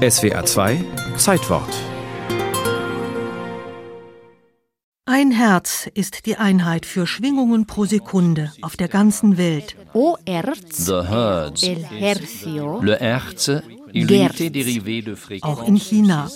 SWA 2 Zeitwort. Ein Herz ist die Einheit für Schwingungen pro Sekunde auf der ganzen Welt. O Herz, The hertz, el hercio, le herz auch in China,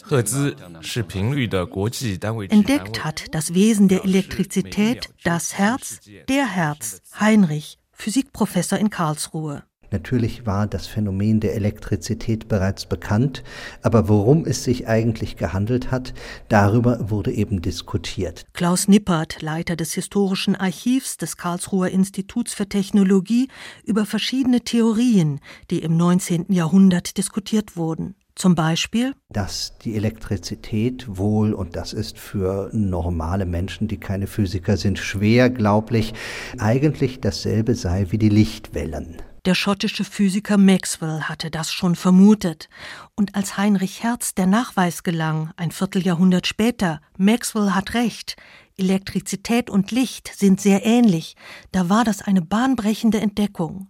entdeckt hat das Wesen der Elektrizität das Herz, der Herz, Heinrich, Physikprofessor in Karlsruhe. Natürlich war das Phänomen der Elektrizität bereits bekannt, aber worum es sich eigentlich gehandelt hat, darüber wurde eben diskutiert. Klaus Nippert, Leiter des Historischen Archivs des Karlsruher Instituts für Technologie, über verschiedene Theorien, die im 19. Jahrhundert diskutiert wurden. Zum Beispiel, Dass die Elektrizität wohl, und das ist für normale Menschen, die keine Physiker sind, schwer glaublich, eigentlich dasselbe sei wie die Lichtwellen. Der schottische Physiker Maxwell hatte das schon vermutet. Und als Heinrich Hertz der Nachweis gelang, ein Vierteljahrhundert später, Maxwell hat recht, Elektrizität und Licht sind sehr ähnlich, da war das eine bahnbrechende Entdeckung.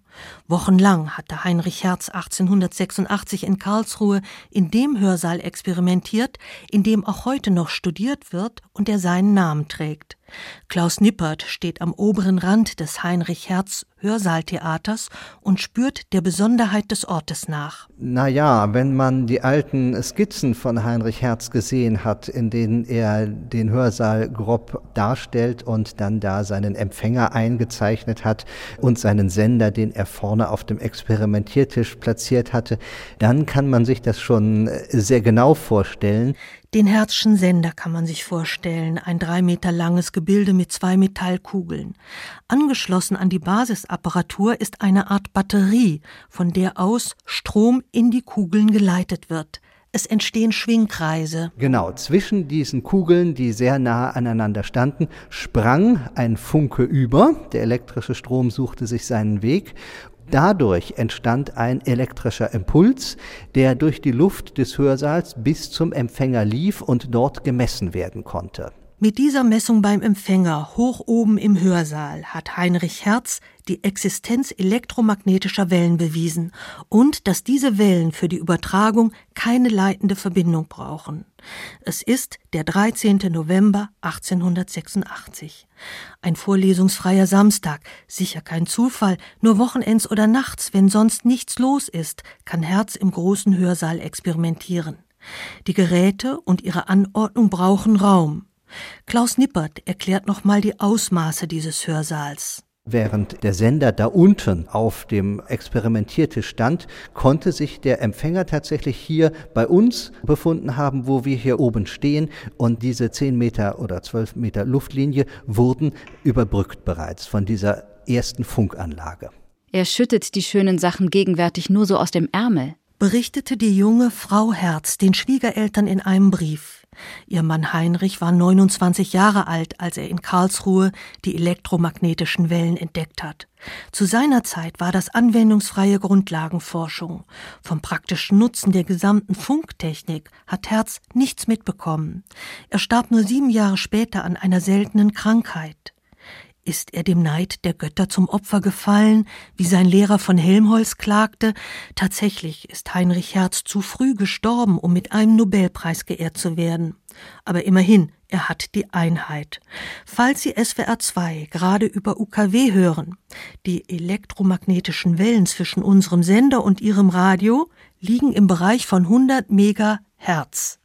Wochenlang hatte Heinrich Hertz 1886 in Karlsruhe in dem Hörsaal experimentiert, in dem auch heute noch studiert wird und der seinen Namen trägt. Klaus Nippert steht am oberen Rand des Heinrich Hertz Hörsaaltheaters und spürt der Besonderheit des Ortes nach. Naja, wenn man die alten Skizzen von Heinrich Hertz gesehen hat, in denen er den Hörsaal grob darstellt und dann da seinen Empfänger eingezeichnet hat und seinen Sender, den er vorne auf dem Experimentiertisch platziert hatte, dann kann man sich das schon sehr genau vorstellen. Den Herzschen Sender kann man sich vorstellen, ein drei Meter langes Gebilde mit zwei Metallkugeln. Angeschlossen an die Basisapparatur ist eine Art Batterie, von der aus Strom in die Kugeln geleitet wird. Es entstehen Schwingkreise. Genau, zwischen diesen Kugeln, die sehr nah aneinander standen, sprang ein Funke über. Der elektrische Strom suchte sich seinen Weg. Dadurch entstand ein elektrischer Impuls, der durch die Luft des Hörsaals bis zum Empfänger lief und dort gemessen werden konnte. Mit dieser Messung beim Empfänger hoch oben im Hörsaal hat Heinrich Hertz die Existenz elektromagnetischer Wellen bewiesen und dass diese Wellen für die Übertragung keine leitende Verbindung brauchen. Es ist der 13. November 1886. Ein vorlesungsfreier Samstag, sicher kein Zufall, nur Wochenends oder nachts, wenn sonst nichts los ist, kann Hertz im großen Hörsaal experimentieren. Die Geräte und ihre Anordnung brauchen Raum. Klaus Nippert erklärt nochmal die Ausmaße dieses Hörsaals. Während der Sender da unten auf dem Experimentiertisch stand, konnte sich der Empfänger tatsächlich hier bei uns befunden haben, wo wir hier oben stehen. Und diese 10 Meter oder 12 Meter Luftlinie wurden überbrückt bereits von dieser ersten Funkanlage. er schüttet die schönen Sachen gegenwärtig nur so aus dem Ärmel. Berichtete die junge Frau Herz den Schwiegereltern in einem Brief. Ihr Mann Heinrich war 29 Jahre alt, als er in Karlsruhe die elektromagnetischen Wellen entdeckt hat. Zu seiner Zeit war das anwendungsfreie Grundlagenforschung. Vom praktischen Nutzen der gesamten Funktechnik hat Herz nichts mitbekommen. Er starb nur sieben Jahre später an einer seltenen Krankheit. Ist er dem Neid der Götter zum Opfer gefallen, wie sein Lehrer von Helmholtz klagte? Tatsächlich ist Heinrich Hertz zu früh gestorben, um mit einem Nobelpreis geehrt zu werden. Aber immerhin, er hat die Einheit. Falls Sie SWR 2 gerade über UKW hören, die elektromagnetischen Wellen zwischen unserem Sender und Ihrem Radio liegen im Bereich von 100 Megahertz.